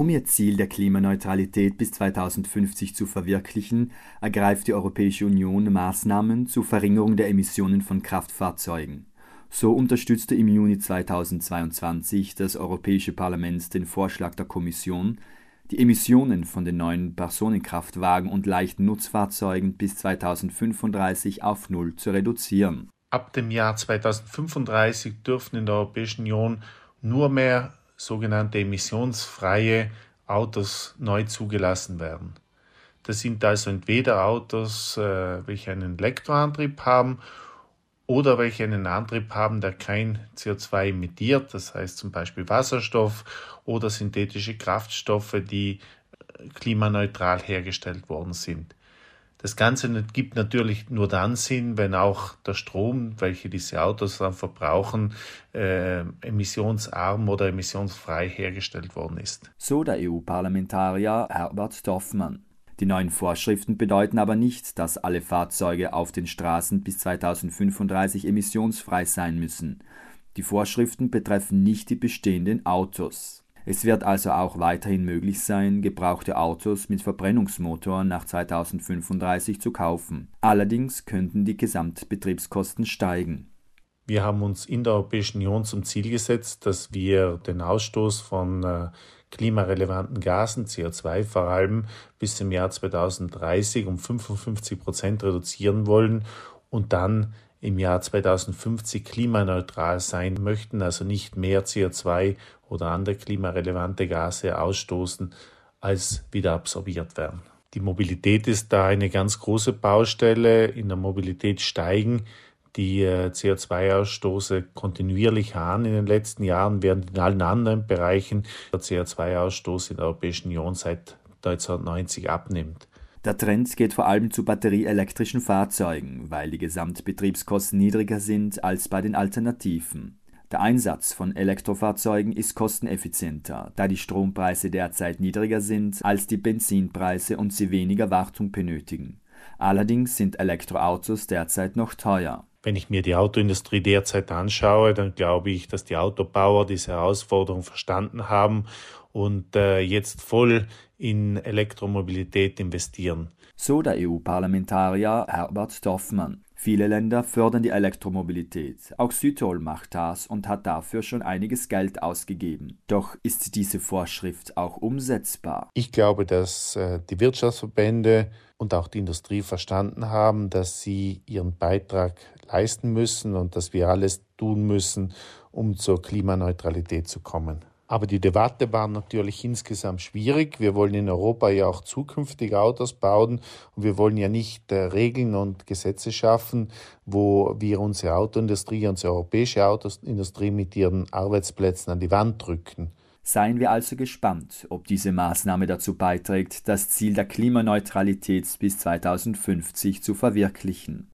Um ihr Ziel der Klimaneutralität bis 2050 zu verwirklichen, ergreift die Europäische Union Maßnahmen zur Verringerung der Emissionen von Kraftfahrzeugen. So unterstützte im Juni 2022 das Europäische Parlament den Vorschlag der Kommission, die Emissionen von den neuen Personenkraftwagen und leichten Nutzfahrzeugen bis 2035 auf Null zu reduzieren. Ab dem Jahr 2035 dürfen in der Europäischen Union nur mehr sogenannte emissionsfreie Autos neu zugelassen werden. Das sind also entweder Autos, äh, welche einen Elektroantrieb haben oder welche einen Antrieb haben, der kein CO2 emittiert, das heißt zum Beispiel Wasserstoff oder synthetische Kraftstoffe, die äh, klimaneutral hergestellt worden sind. Das Ganze gibt natürlich nur dann Sinn, wenn auch der Strom, welche diese Autos dann verbrauchen, äh, emissionsarm oder emissionsfrei hergestellt worden ist. So der EU-Parlamentarier Herbert Dorfmann. Die neuen Vorschriften bedeuten aber nicht, dass alle Fahrzeuge auf den Straßen bis 2035 emissionsfrei sein müssen. Die Vorschriften betreffen nicht die bestehenden Autos. Es wird also auch weiterhin möglich sein, gebrauchte Autos mit Verbrennungsmotor nach 2035 zu kaufen. Allerdings könnten die Gesamtbetriebskosten steigen. Wir haben uns in der Europäischen Union zum Ziel gesetzt, dass wir den Ausstoß von äh, klimarelevanten Gasen, CO2 vor allem, bis zum Jahr 2030 um 55 Prozent reduzieren wollen und dann im Jahr 2050 klimaneutral sein möchten, also nicht mehr CO2 oder andere klimarelevante Gase ausstoßen, als wieder absorbiert werden. Die Mobilität ist da eine ganz große Baustelle. In der Mobilität steigen die äh, CO2-Ausstoße kontinuierlich an in den letzten Jahren, während in allen anderen Bereichen der CO2-Ausstoß in der Europäischen Union seit 1990 abnimmt. Der Trend geht vor allem zu batterieelektrischen Fahrzeugen, weil die Gesamtbetriebskosten niedriger sind als bei den Alternativen. Der Einsatz von Elektrofahrzeugen ist kosteneffizienter, da die Strompreise derzeit niedriger sind als die Benzinpreise und sie weniger Wartung benötigen. Allerdings sind Elektroautos derzeit noch teuer. Wenn ich mir die Autoindustrie derzeit anschaue, dann glaube ich, dass die Autobauer diese Herausforderung verstanden haben und äh, jetzt voll in Elektromobilität investieren. So der EU-Parlamentarier Herbert Dorfmann. Viele Länder fördern die Elektromobilität. Auch Südtirol macht das und hat dafür schon einiges Geld ausgegeben. Doch ist diese Vorschrift auch umsetzbar? Ich glaube, dass äh, die Wirtschaftsverbände und auch die Industrie verstanden haben, dass sie ihren Beitrag leisten müssen und dass wir alles tun müssen, um zur Klimaneutralität zu kommen. Aber die Debatte war natürlich insgesamt schwierig. Wir wollen in Europa ja auch zukünftig Autos bauen und wir wollen ja nicht äh, Regeln und Gesetze schaffen, wo wir unsere Autoindustrie, unsere europäische Autoindustrie mit ihren Arbeitsplätzen an die Wand drücken. Seien wir also gespannt, ob diese Maßnahme dazu beiträgt, das Ziel der Klimaneutralität bis 2050 zu verwirklichen.